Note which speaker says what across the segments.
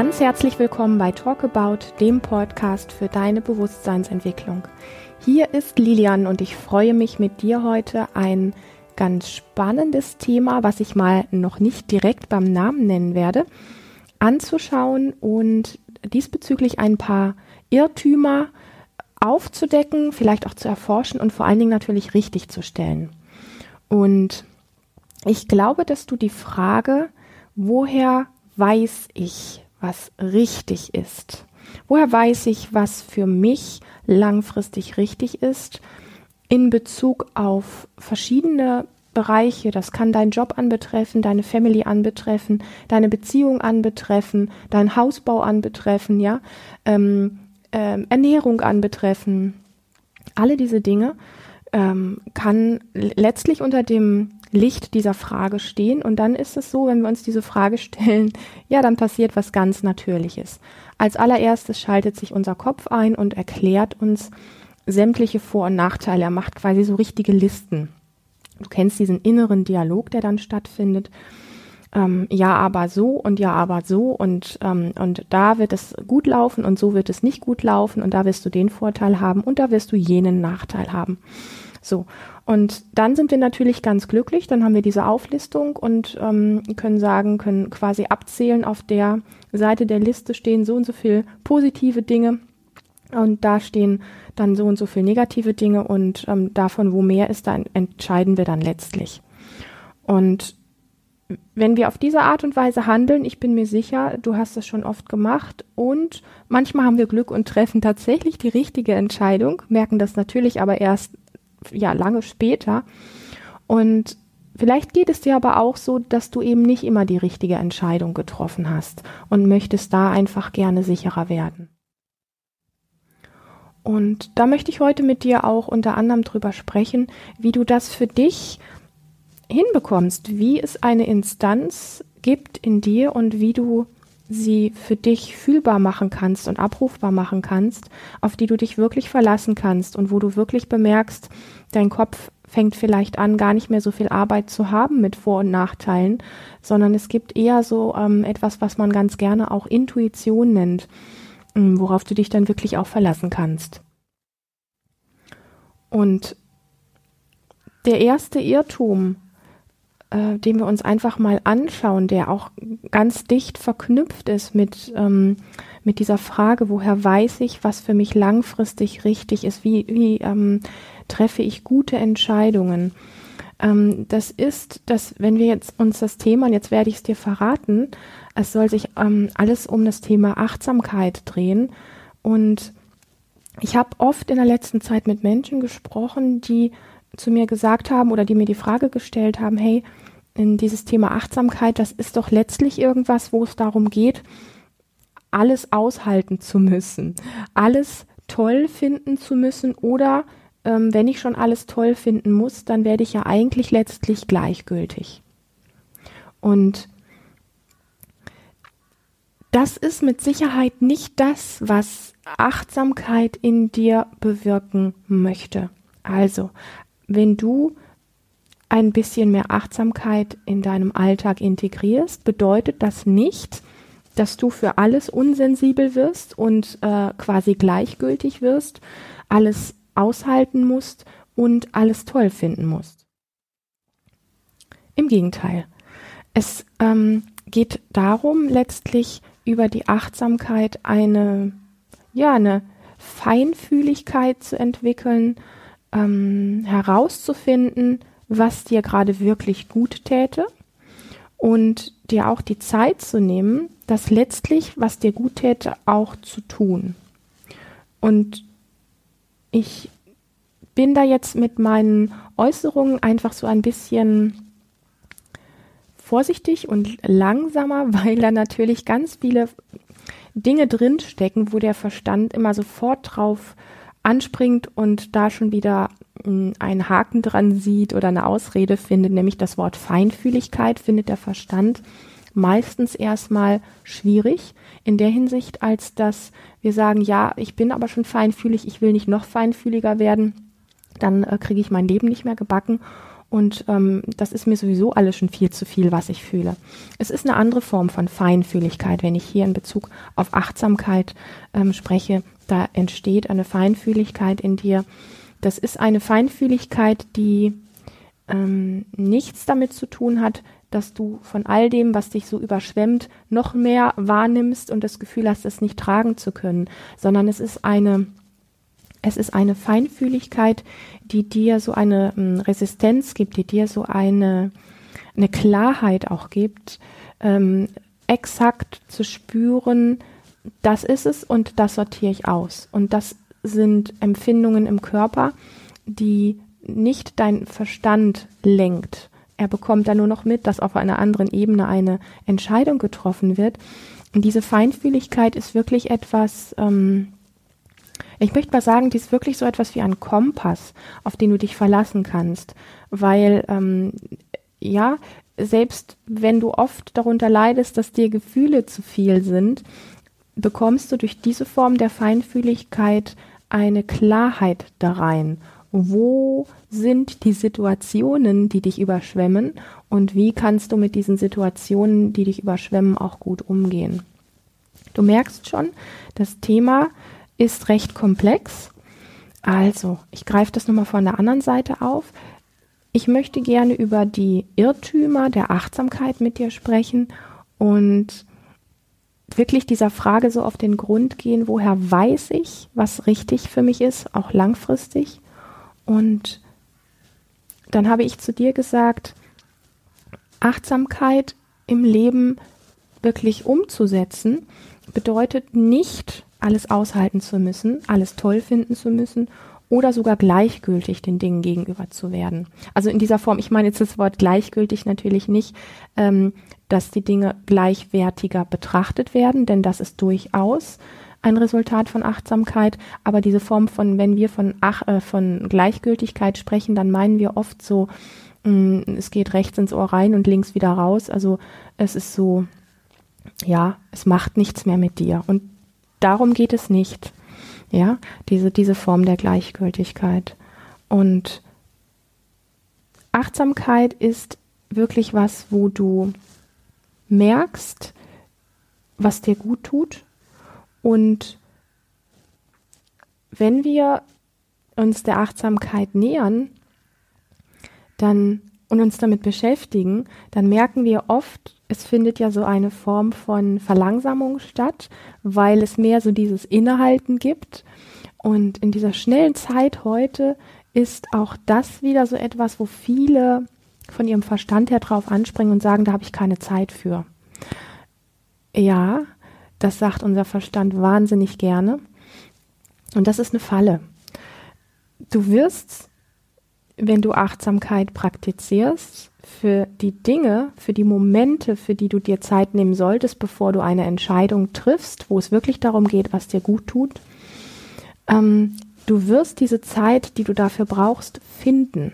Speaker 1: Ganz herzlich willkommen bei Talk About, dem Podcast für deine Bewusstseinsentwicklung. Hier ist Lilian und ich freue mich mit dir heute ein ganz spannendes Thema, was ich mal noch nicht direkt beim Namen nennen werde, anzuschauen und diesbezüglich ein paar Irrtümer aufzudecken, vielleicht auch zu erforschen und vor allen Dingen natürlich richtig zu stellen. Und ich glaube, dass du die Frage, woher weiß ich, was richtig ist? Woher weiß ich, was für mich langfristig richtig ist in Bezug auf verschiedene Bereiche? Das kann dein Job anbetreffen, deine Family anbetreffen, deine Beziehung anbetreffen, dein Hausbau anbetreffen, ja, ähm, ähm, Ernährung anbetreffen. Alle diese Dinge ähm, kann letztlich unter dem Licht dieser Frage stehen. Und dann ist es so, wenn wir uns diese Frage stellen, ja, dann passiert was ganz Natürliches. Als allererstes schaltet sich unser Kopf ein und erklärt uns sämtliche Vor- und Nachteile. Er macht quasi so richtige Listen. Du kennst diesen inneren Dialog, der dann stattfindet. Ähm, ja, aber so und ja, aber so und, ähm, und da wird es gut laufen und so wird es nicht gut laufen und da wirst du den Vorteil haben und da wirst du jenen Nachteil haben. So. Und dann sind wir natürlich ganz glücklich. Dann haben wir diese Auflistung und ähm, können sagen, können quasi abzählen, auf der Seite der Liste stehen so und so viel positive Dinge und da stehen dann so und so viel negative Dinge und ähm, davon, wo mehr ist, da entscheiden wir dann letztlich. Und wenn wir auf diese Art und Weise handeln, ich bin mir sicher, du hast das schon oft gemacht und manchmal haben wir Glück und treffen tatsächlich die richtige Entscheidung, merken das natürlich aber erst ja lange später. Und vielleicht geht es dir aber auch so, dass du eben nicht immer die richtige Entscheidung getroffen hast und möchtest da einfach gerne sicherer werden. Und da möchte ich heute mit dir auch unter anderem drüber sprechen, wie du das für dich hinbekommst, wie es eine Instanz gibt in dir und wie du sie für dich fühlbar machen kannst und abrufbar machen kannst, auf die du dich wirklich verlassen kannst und wo du wirklich bemerkst, dein Kopf fängt vielleicht an, gar nicht mehr so viel Arbeit zu haben mit Vor- und Nachteilen, sondern es gibt eher so ähm, etwas, was man ganz gerne auch Intuition nennt, ähm, worauf du dich dann wirklich auch verlassen kannst. Und der erste Irrtum, äh, den wir uns einfach mal anschauen, der auch ganz dicht verknüpft ist mit, ähm, mit dieser Frage, woher weiß ich, was für mich langfristig richtig ist, wie, wie ähm, treffe ich gute Entscheidungen. Ähm, das ist, dass wenn wir jetzt uns das Thema, und jetzt werde ich es dir verraten, es soll sich ähm, alles um das Thema Achtsamkeit drehen und ich habe oft in der letzten Zeit mit Menschen gesprochen, die zu mir gesagt haben oder die mir die Frage gestellt haben, hey, in dieses Thema Achtsamkeit, das ist doch letztlich irgendwas, wo es darum geht, alles aushalten zu müssen, alles toll finden zu müssen oder ähm, wenn ich schon alles toll finden muss, dann werde ich ja eigentlich letztlich gleichgültig. Und das ist mit Sicherheit nicht das, was Achtsamkeit in dir bewirken möchte. Also, wenn du ein bisschen mehr Achtsamkeit in deinem Alltag integrierst, bedeutet das nicht, dass du für alles unsensibel wirst und äh, quasi gleichgültig wirst, alles aushalten musst und alles toll finden musst. Im Gegenteil, es ähm, geht darum, letztlich über die Achtsamkeit eine, ja, eine Feinfühligkeit zu entwickeln, ähm, herauszufinden, was dir gerade wirklich gut täte und dir auch die Zeit zu nehmen, das letztlich, was dir gut täte, auch zu tun. Und ich bin da jetzt mit meinen Äußerungen einfach so ein bisschen vorsichtig und langsamer, weil da natürlich ganz viele Dinge drinstecken, wo der Verstand immer sofort drauf anspringt und da schon wieder hm, einen Haken dran sieht oder eine Ausrede findet, nämlich das Wort Feinfühligkeit findet der Verstand meistens erstmal schwierig in der Hinsicht, als dass wir sagen, ja, ich bin aber schon feinfühlig, ich will nicht noch feinfühliger werden, dann äh, kriege ich mein Leben nicht mehr gebacken. Und ähm, das ist mir sowieso alles schon viel zu viel, was ich fühle. Es ist eine andere Form von Feinfühligkeit, wenn ich hier in Bezug auf Achtsamkeit ähm, spreche. Da entsteht eine Feinfühligkeit in dir. Das ist eine Feinfühligkeit, die ähm, nichts damit zu tun hat, dass du von all dem, was dich so überschwemmt, noch mehr wahrnimmst und das Gefühl hast, es nicht tragen zu können, sondern es ist eine, es ist eine Feinfühligkeit, die dir so eine ähm, Resistenz gibt, die dir so eine, eine Klarheit auch gibt, ähm, exakt zu spüren, das ist es und das sortiere ich aus. Und das sind Empfindungen im Körper, die nicht dein Verstand lenkt, er bekommt dann nur noch mit, dass auf einer anderen Ebene eine Entscheidung getroffen wird. Und diese Feinfühligkeit ist wirklich etwas, ähm, ich möchte mal sagen, die ist wirklich so etwas wie ein Kompass, auf den du dich verlassen kannst. Weil, ähm, ja, selbst wenn du oft darunter leidest, dass dir Gefühle zu viel sind, bekommst du durch diese Form der Feinfühligkeit eine Klarheit da rein wo sind die Situationen, die dich überschwemmen und wie kannst du mit diesen Situationen, die dich überschwemmen, auch gut umgehen. Du merkst schon, das Thema ist recht komplex. Also, ich greife das nochmal von der anderen Seite auf. Ich möchte gerne über die Irrtümer der Achtsamkeit mit dir sprechen und wirklich dieser Frage so auf den Grund gehen, woher weiß ich, was richtig für mich ist, auch langfristig und dann habe ich zu dir gesagt, Achtsamkeit im Leben wirklich umzusetzen, bedeutet nicht, alles aushalten zu müssen, alles toll finden zu müssen oder sogar gleichgültig den Dingen gegenüber zu werden. Also in dieser Form, ich meine jetzt das Wort gleichgültig natürlich nicht, ähm, dass die Dinge gleichwertiger betrachtet werden, denn das ist durchaus ein Resultat von Achtsamkeit. Aber diese Form von, wenn wir von, Ach, äh, von Gleichgültigkeit sprechen, dann meinen wir oft so, mh, mm, es geht rechts ins Ohr rein und links wieder raus. Also es ist so, ja, es macht nichts mehr mit dir. Und darum geht es nicht. Ja, diese, diese Form der Gleichgültigkeit. Und Achtsamkeit ist wirklich was, wo du merkst, was dir gut tut und wenn wir uns der Achtsamkeit nähern, dann und uns damit beschäftigen, dann merken wir oft, es findet ja so eine Form von Verlangsamung statt, weil es mehr so dieses Innehalten gibt. Und in dieser schnellen Zeit heute ist auch das wieder so etwas, wo viele von ihrem Verstand her drauf anspringen und sagen, da habe ich keine Zeit für. Ja, das sagt unser Verstand wahnsinnig gerne. Und das ist eine Falle. Du wirst, wenn du Achtsamkeit praktizierst, für die Dinge, für die Momente, für die du dir Zeit nehmen solltest, bevor du eine Entscheidung triffst, wo es wirklich darum geht, was dir gut tut, ähm, du wirst diese Zeit, die du dafür brauchst, finden.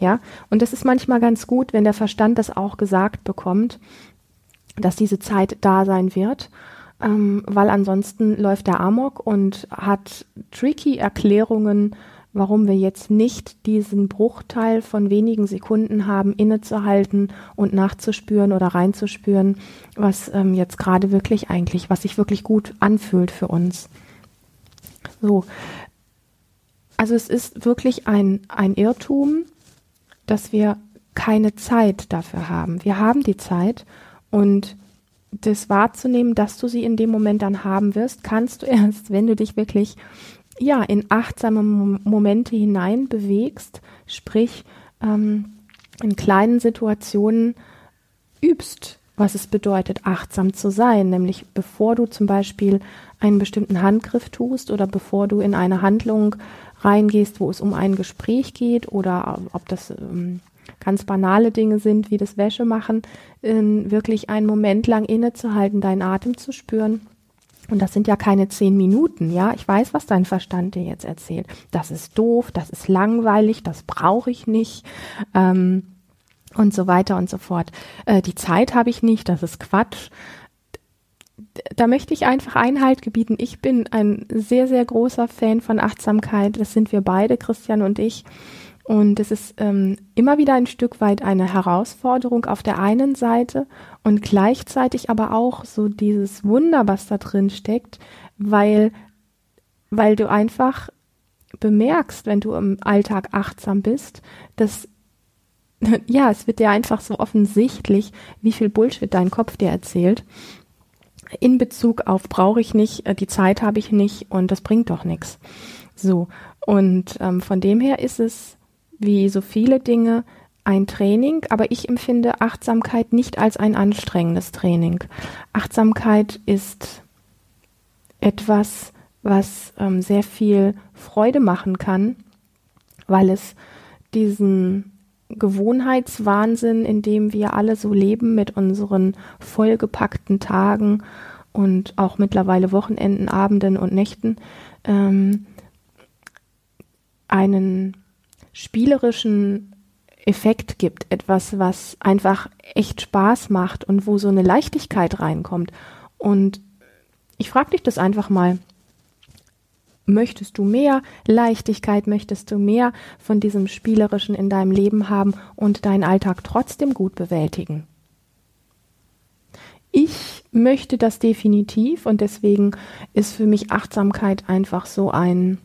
Speaker 1: Ja, und das ist manchmal ganz gut, wenn der Verstand das auch gesagt bekommt, dass diese Zeit da sein wird ähm, weil ansonsten läuft der Amok und hat tricky Erklärungen, warum wir jetzt nicht diesen Bruchteil von wenigen Sekunden haben, innezuhalten und nachzuspüren oder reinzuspüren, was ähm, jetzt gerade wirklich eigentlich, was sich wirklich gut anfühlt für uns. So. Also es ist wirklich ein, ein Irrtum, dass wir keine Zeit dafür haben. Wir haben die Zeit und das wahrzunehmen, dass du sie in dem Moment dann haben wirst, kannst du erst, wenn du dich wirklich ja in achtsame Momente hinein bewegst, sprich ähm, in kleinen Situationen übst, was es bedeutet, achtsam zu sein, nämlich bevor du zum Beispiel einen bestimmten Handgriff tust oder bevor du in eine Handlung reingehst, wo es um ein Gespräch geht oder ob das ähm, ganz banale Dinge sind, wie das Wäschemachen, in wirklich einen Moment lang innezuhalten, deinen Atem zu spüren. Und das sind ja keine zehn Minuten, ja. Ich weiß, was dein Verstand dir jetzt erzählt. Das ist doof, das ist langweilig, das brauche ich nicht. Ähm, und so weiter und so fort. Äh, die Zeit habe ich nicht, das ist Quatsch. Da möchte ich einfach Einhalt gebieten. Ich bin ein sehr, sehr großer Fan von Achtsamkeit. Das sind wir beide, Christian und ich. Und es ist ähm, immer wieder ein Stück weit eine Herausforderung auf der einen Seite und gleichzeitig aber auch so dieses Wunder, was da drin steckt, weil, weil du einfach bemerkst, wenn du im Alltag achtsam bist, dass ja, es wird dir einfach so offensichtlich, wie viel Bullshit dein Kopf dir erzählt. In Bezug auf brauche ich nicht, äh, die Zeit habe ich nicht und das bringt doch nichts. So. Und ähm, von dem her ist es wie so viele Dinge ein Training, aber ich empfinde Achtsamkeit nicht als ein anstrengendes Training. Achtsamkeit ist etwas, was ähm, sehr viel Freude machen kann, weil es diesen Gewohnheitswahnsinn, in dem wir alle so leben mit unseren vollgepackten Tagen und auch mittlerweile Wochenenden, Abenden und Nächten, ähm, einen spielerischen Effekt gibt, etwas, was einfach echt Spaß macht und wo so eine Leichtigkeit reinkommt. Und ich frage dich das einfach mal. Möchtest du mehr Leichtigkeit, möchtest du mehr von diesem Spielerischen in deinem Leben haben und deinen Alltag trotzdem gut bewältigen? Ich möchte das definitiv und deswegen ist für mich Achtsamkeit einfach so ein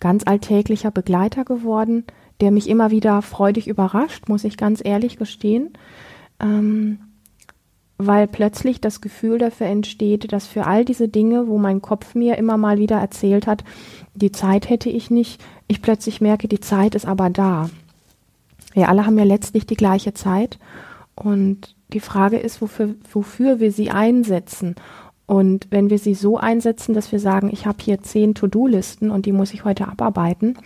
Speaker 1: ganz alltäglicher Begleiter geworden, der mich immer wieder freudig überrascht, muss ich ganz ehrlich gestehen, ähm, weil plötzlich das Gefühl dafür entsteht, dass für all diese Dinge, wo mein Kopf mir immer mal wieder erzählt hat, die Zeit hätte ich nicht, ich plötzlich merke, die Zeit ist aber da. Wir alle haben ja letztlich die gleiche Zeit und die Frage ist, wofür, wofür wir sie einsetzen. Und wenn wir sie so einsetzen, dass wir sagen, ich habe hier zehn To-Do-Listen und die muss ich heute abarbeiten,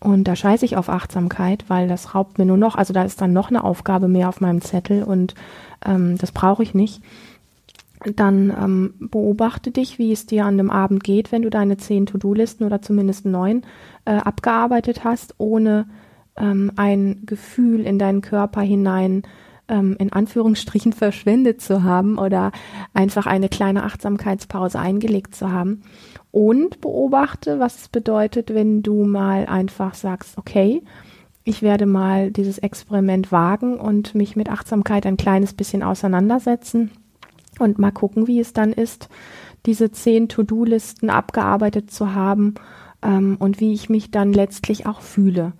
Speaker 1: und da scheiße ich auf Achtsamkeit, weil das raubt mir nur noch, also da ist dann noch eine Aufgabe mehr auf meinem Zettel und ähm, das brauche ich nicht. Dann ähm, beobachte dich, wie es dir an dem Abend geht, wenn du deine zehn To-Do-Listen oder zumindest neun äh, abgearbeitet hast, ohne ähm, ein Gefühl in deinen Körper hinein ähm, in Anführungsstrichen verschwendet zu haben oder einfach eine kleine Achtsamkeitspause eingelegt zu haben. Und beobachte, was es bedeutet, wenn du mal einfach sagst, okay, ich werde mal dieses Experiment wagen und mich mit Achtsamkeit ein kleines bisschen auseinandersetzen und mal gucken, wie es dann ist, diese zehn To-Do-Listen abgearbeitet zu haben ähm, und wie ich mich dann letztlich auch fühle.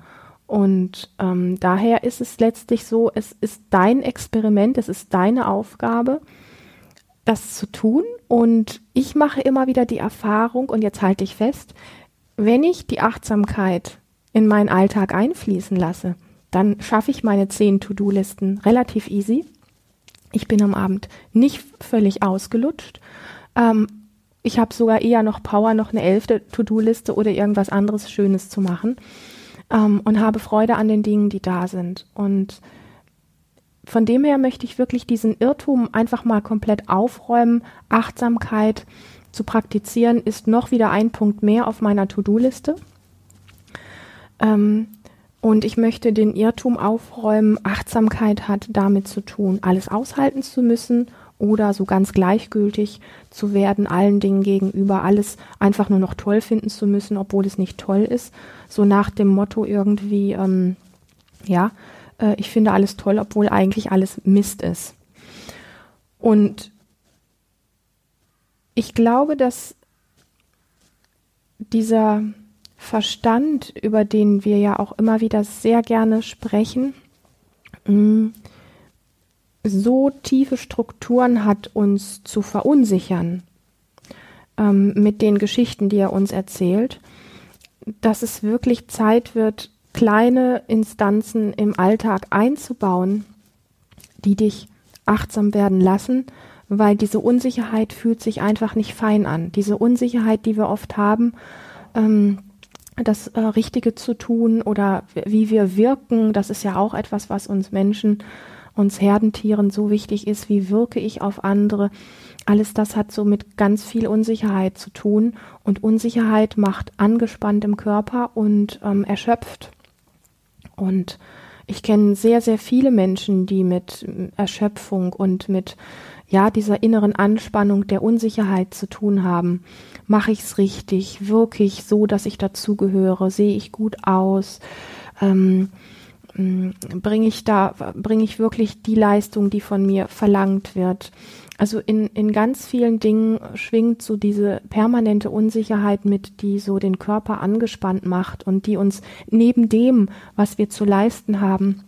Speaker 1: Und ähm, daher ist es letztlich so, es ist dein Experiment, es ist deine Aufgabe, das zu tun. Und ich mache immer wieder die Erfahrung, und jetzt halte ich fest, wenn ich die Achtsamkeit in meinen Alltag einfließen lasse, dann schaffe ich meine zehn To-Do-Listen relativ easy. Ich bin am Abend nicht völlig ausgelutscht. Ähm, ich habe sogar eher noch Power, noch eine elfte To-Do-Liste oder irgendwas anderes Schönes zu machen ähm, und habe Freude an den Dingen, die da sind. Und von dem her möchte ich wirklich diesen Irrtum einfach mal komplett aufräumen. Achtsamkeit zu praktizieren ist noch wieder ein Punkt mehr auf meiner To-Do-Liste. Ähm, und ich möchte den Irrtum aufräumen, Achtsamkeit hat damit zu tun, alles aushalten zu müssen oder so ganz gleichgültig zu werden, allen Dingen gegenüber, alles einfach nur noch toll finden zu müssen, obwohl es nicht toll ist. So nach dem Motto irgendwie, ähm, ja, äh, ich finde alles toll, obwohl eigentlich alles Mist ist. Und ich glaube, dass dieser Verstand, über den wir ja auch immer wieder sehr gerne sprechen, mm, so tiefe Strukturen hat, uns zu verunsichern ähm, mit den Geschichten, die er uns erzählt, dass es wirklich Zeit wird, kleine Instanzen im Alltag einzubauen, die dich achtsam werden lassen, weil diese Unsicherheit fühlt sich einfach nicht fein an. Diese Unsicherheit, die wir oft haben, ähm, das äh, Richtige zu tun oder wie wir wirken, das ist ja auch etwas, was uns Menschen, uns Herdentieren so wichtig ist. Wie wirke ich auf andere? Alles das hat so mit ganz viel Unsicherheit zu tun und Unsicherheit macht angespannt im Körper und ähm, erschöpft. Und ich kenne sehr, sehr viele Menschen, die mit Erschöpfung und mit ja, dieser inneren Anspannung, der Unsicherheit zu tun haben. Mache ich es richtig? Wirke ich so, dass ich dazugehöre? Sehe ich gut aus? Ähm, mm, bringe ich da, bringe ich wirklich die Leistung, die von mir verlangt wird? Also in, in ganz vielen Dingen schwingt so diese permanente Unsicherheit mit, die so den Körper angespannt macht und die uns neben dem, was wir zu leisten haben,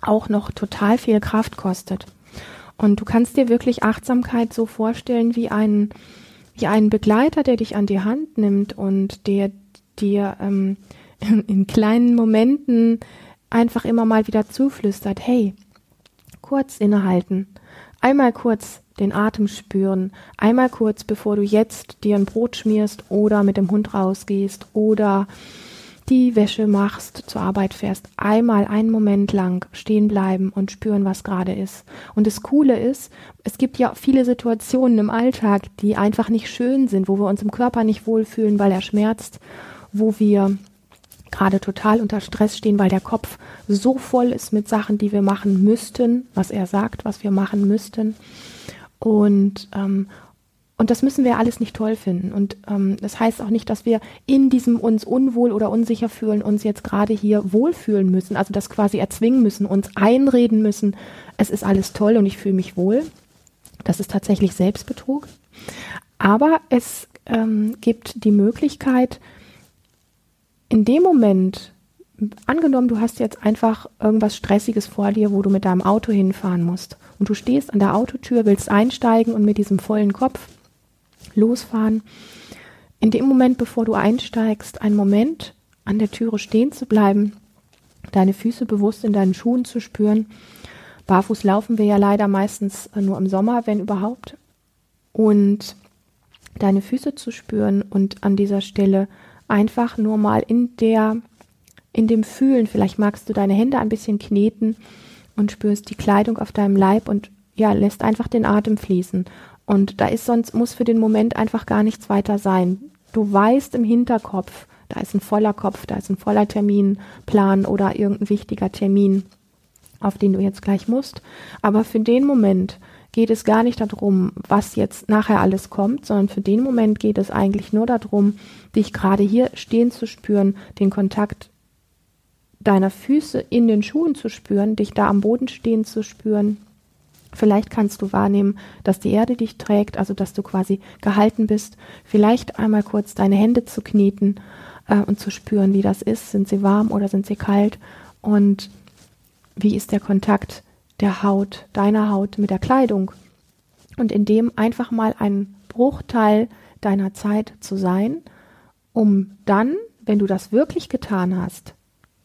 Speaker 1: auch noch total viel Kraft kostet. Und du kannst dir wirklich Achtsamkeit so vorstellen wie einen, wie einen Begleiter, der dich an die Hand nimmt und der dir ähm, in kleinen Momenten einfach immer mal wieder zuflüstert, hey, kurz innehalten, einmal kurz den Atem spüren, einmal kurz, bevor du jetzt dir ein Brot schmierst oder mit dem Hund rausgehst oder die Wäsche machst, zur Arbeit fährst, einmal einen Moment lang stehen bleiben und spüren, was gerade ist. Und das Coole ist, es gibt ja viele Situationen im Alltag, die einfach nicht schön sind, wo wir uns im Körper nicht wohlfühlen, weil er schmerzt, wo wir gerade total unter Stress stehen, weil der Kopf so voll ist mit Sachen, die wir machen müssten, was er sagt, was wir machen müssten. Und, ähm, und das müssen wir alles nicht toll finden. Und ähm, das heißt auch nicht, dass wir in diesem uns unwohl oder unsicher fühlen, uns jetzt gerade hier wohlfühlen müssen, also das quasi erzwingen müssen, uns einreden müssen, es ist alles toll und ich fühle mich wohl. Das ist tatsächlich Selbstbetrug. Aber es ähm, gibt die Möglichkeit, in dem Moment, angenommen, du hast jetzt einfach irgendwas Stressiges vor dir, wo du mit deinem Auto hinfahren musst und du stehst an der Autotür, willst einsteigen und mit diesem vollen Kopf losfahren. In dem Moment, bevor du einsteigst, einen Moment an der Türe stehen zu bleiben, deine Füße bewusst in deinen Schuhen zu spüren. Barfuß laufen wir ja leider meistens nur im Sommer, wenn überhaupt. Und deine Füße zu spüren und an dieser Stelle einfach nur mal in der, in dem Fühlen, vielleicht magst du deine Hände ein bisschen kneten und spürst die Kleidung auf deinem Leib und ja, lässt einfach den Atem fließen und da ist sonst, muss für den Moment einfach gar nichts weiter sein. Du weißt im Hinterkopf, da ist ein voller Kopf, da ist ein voller Terminplan oder irgendein wichtiger Termin, auf den du jetzt gleich musst. Aber für den Moment geht es gar nicht darum, was jetzt nachher alles kommt, sondern für den Moment geht es eigentlich nur darum, dich gerade hier stehen zu spüren, den Kontakt deiner Füße in den Schuhen zu spüren, dich da am Boden stehen zu spüren, Vielleicht kannst du wahrnehmen, dass die Erde dich trägt, also dass du quasi gehalten bist. Vielleicht einmal kurz deine Hände zu kneten äh, und zu spüren, wie das ist. Sind sie warm oder sind sie kalt? Und wie ist der Kontakt der Haut, deiner Haut mit der Kleidung? Und in dem einfach mal ein Bruchteil deiner Zeit zu sein, um dann, wenn du das wirklich getan hast,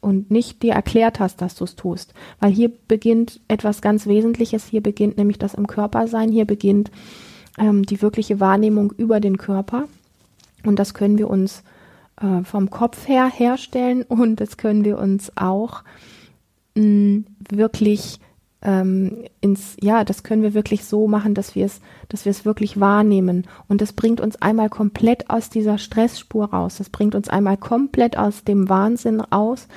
Speaker 1: und nicht dir erklärt hast, dass du es tust. Weil hier beginnt etwas ganz Wesentliches, hier beginnt nämlich das im Körper sein, hier beginnt ähm, die wirkliche Wahrnehmung über den Körper. Und das können wir uns äh, vom Kopf her herstellen und das können wir uns auch mh, wirklich ähm, ins, ja, das können wir wirklich so machen, dass wir es, dass wir es wirklich wahrnehmen. Und das bringt uns einmal komplett aus dieser Stressspur raus. Das bringt uns einmal komplett aus dem Wahnsinn raus,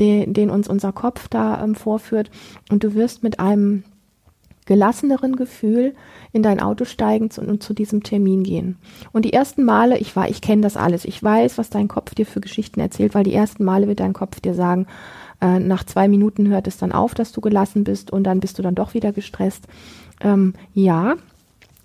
Speaker 1: den, den uns unser Kopf da ähm, vorführt. Und du wirst mit einem gelasseneren Gefühl in dein Auto steigen und zu, zu diesem Termin gehen. Und die ersten Male, ich war, ich kenne das alles. Ich weiß, was dein Kopf dir für Geschichten erzählt, weil die ersten Male wird dein Kopf dir sagen, äh, nach zwei Minuten hört es dann auf, dass du gelassen bist und dann bist du dann doch wieder gestresst. Ähm, ja,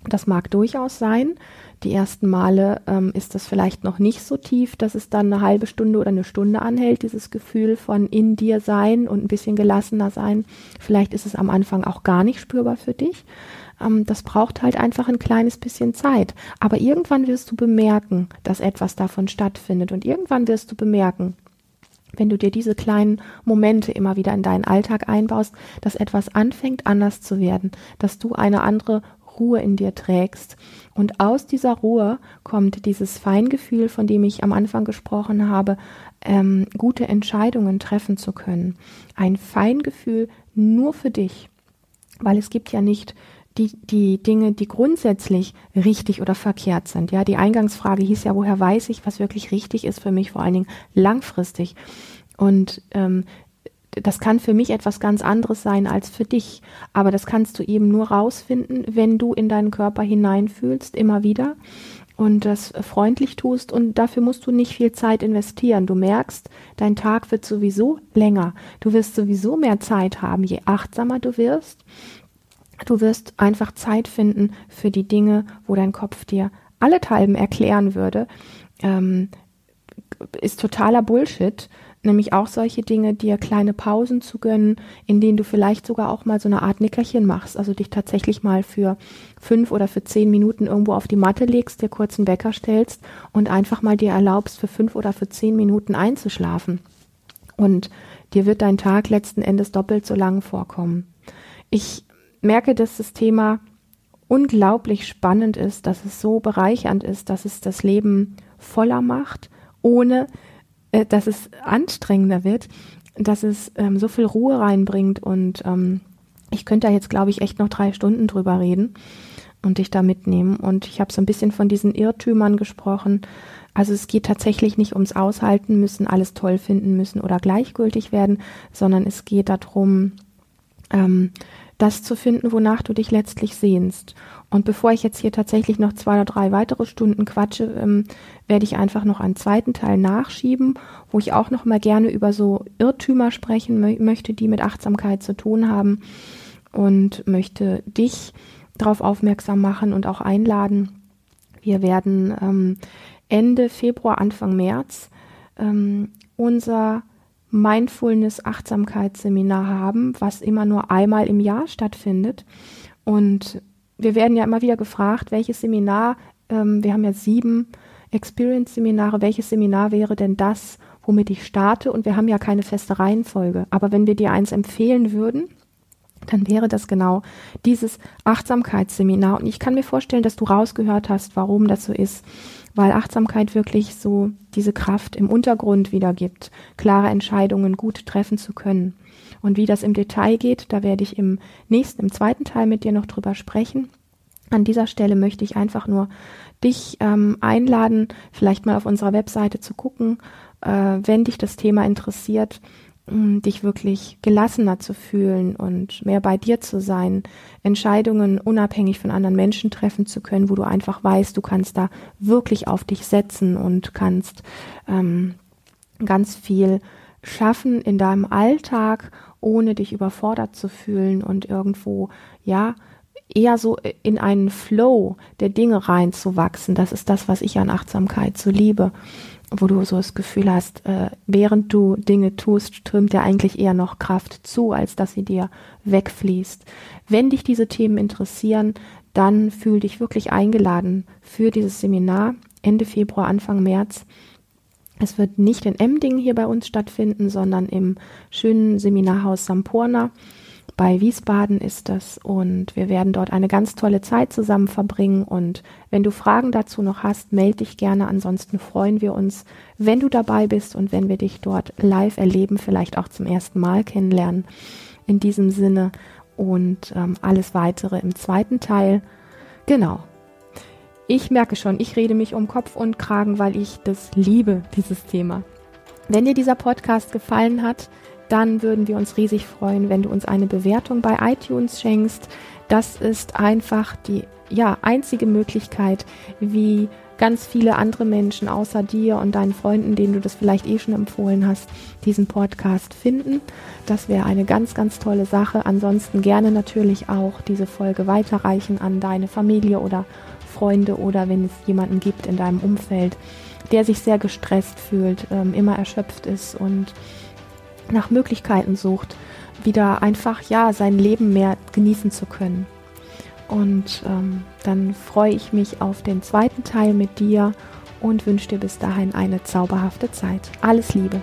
Speaker 1: das mag durchaus sein. Die ersten Male ähm, ist das vielleicht noch nicht so tief, dass es dann eine halbe Stunde oder eine Stunde anhält, dieses Gefühl von in dir sein und ein bisschen gelassener sein. Vielleicht ist es am Anfang auch gar nicht spürbar für dich. Ähm, das braucht halt einfach ein kleines bisschen Zeit. Aber irgendwann wirst du bemerken, dass etwas davon stattfindet und irgendwann wirst du bemerken, wenn du dir diese kleinen Momente immer wieder in deinen Alltag einbaust, dass etwas anfängt anders zu werden, dass du eine andere Ruhe in dir trägst. Und aus dieser Ruhe kommt dieses Feingefühl, von dem ich am Anfang gesprochen habe, ähm, gute Entscheidungen treffen zu können. Ein Feingefühl nur für dich, weil es gibt ja nicht die, die Dinge, die grundsätzlich richtig oder verkehrt sind. Ja, die Eingangsfrage hieß ja, woher weiß ich, was wirklich richtig ist für mich, vor allen Dingen langfristig. Und ähm, das kann für mich etwas ganz anderes sein als für dich. Aber das kannst du eben nur rausfinden, wenn du in deinen Körper hineinfühlst, immer wieder und das freundlich tust und dafür musst du nicht viel Zeit investieren. Du merkst, dein Tag wird sowieso länger. Du wirst sowieso mehr Zeit haben, je achtsamer du wirst. Du wirst einfach Zeit finden für die Dinge, wo dein Kopf dir allenthalben erklären würde, ähm, ist totaler Bullshit nämlich auch solche Dinge, dir kleine Pausen zu gönnen, in denen du vielleicht sogar auch mal so eine Art Nickerchen machst, also dich tatsächlich mal für fünf oder für zehn Minuten irgendwo auf die Matte legst, dir kurz einen Wecker stellst und einfach mal dir erlaubst, für fünf oder für zehn Minuten einzuschlafen. Und dir wird dein Tag letzten Endes doppelt so lang vorkommen. Ich merke, dass das Thema unglaublich spannend ist, dass es so bereichernd ist, dass es das Leben voller macht, ohne äh, dass es anstrengender wird, dass es ähm, so viel Ruhe reinbringt und ähm, ich könnte da jetzt, glaube ich, echt noch drei Stunden drüber reden und dich da mitnehmen. Und ich habe so ein bisschen von diesen Irrtümern gesprochen. Also es geht tatsächlich nicht ums Aushalten müssen, alles toll finden müssen oder gleichgültig werden, sondern es geht darum, ähm, das zu finden, wonach du dich letztlich sehnst. Und bevor ich jetzt hier tatsächlich noch zwei oder drei weitere Stunden quatsche, ähm, werde ich einfach noch einen zweiten Teil nachschieben, wo ich auch noch mal gerne über so Irrtümer sprechen mö möchte, die mit Achtsamkeit zu tun haben und möchte dich darauf aufmerksam machen und auch einladen. Wir werden ähm, Ende Februar, Anfang März ähm, unser Mindfulness-Achtsamkeitsseminar haben, was immer nur einmal im Jahr stattfindet. Und wir werden ja immer wieder gefragt, welches Seminar, ähm, wir haben ja sieben Experience-Seminare, welches Seminar wäre denn das, womit ich starte? Und wir haben ja keine feste Reihenfolge. Aber wenn wir dir eins empfehlen würden, dann wäre das genau dieses Achtsamkeitsseminar. Und ich kann mir vorstellen, dass du rausgehört hast, warum das so ist weil Achtsamkeit wirklich so diese Kraft im Untergrund wiedergibt, klare Entscheidungen gut treffen zu können. Und wie das im Detail geht, da werde ich im nächsten, im zweiten Teil mit dir noch drüber sprechen. An dieser Stelle möchte ich einfach nur dich ähm, einladen, vielleicht mal auf unserer Webseite zu gucken, äh, wenn dich das Thema interessiert dich wirklich gelassener zu fühlen und mehr bei dir zu sein, Entscheidungen unabhängig von anderen Menschen treffen zu können, wo du einfach weißt, du kannst da wirklich auf dich setzen und kannst ähm, ganz viel schaffen in deinem Alltag, ohne dich überfordert zu fühlen und irgendwo, ja, eher so in einen Flow der Dinge reinzuwachsen. Das ist das, was ich an Achtsamkeit so liebe wo du so das Gefühl hast, äh, während du Dinge tust, strömt dir eigentlich eher noch Kraft zu, als dass sie dir wegfließt. Wenn dich diese Themen interessieren, dann fühl dich wirklich eingeladen für dieses Seminar Ende Februar, Anfang März. Es wird nicht in Emdingen hier bei uns stattfinden, sondern im schönen Seminarhaus Sampurna bei Wiesbaden ist das und wir werden dort eine ganz tolle Zeit zusammen verbringen und wenn du Fragen dazu noch hast, melde dich gerne. Ansonsten freuen wir uns, wenn du dabei bist und wenn wir dich dort live erleben, vielleicht auch zum ersten Mal kennenlernen. In diesem Sinne und ähm, alles weitere im zweiten Teil. Genau. Ich merke schon, ich rede mich um Kopf und Kragen, weil ich das liebe, dieses Thema. Wenn dir dieser Podcast gefallen hat, dann würden wir uns riesig freuen, wenn du uns eine Bewertung bei iTunes schenkst. Das ist einfach die ja, einzige Möglichkeit, wie ganz viele andere Menschen außer dir und deinen Freunden, denen du das vielleicht eh schon empfohlen hast, diesen Podcast finden. Das wäre eine ganz, ganz tolle Sache. Ansonsten gerne natürlich auch diese Folge weiterreichen an deine Familie oder Freunde oder wenn es jemanden gibt in deinem Umfeld, der sich sehr gestresst fühlt, ähm, immer erschöpft ist und nach Möglichkeiten sucht, wieder einfach ja sein Leben mehr genießen zu können. Und ähm, dann freue ich mich auf den zweiten Teil mit dir und wünsche dir bis dahin eine zauberhafte Zeit. Alles Liebe.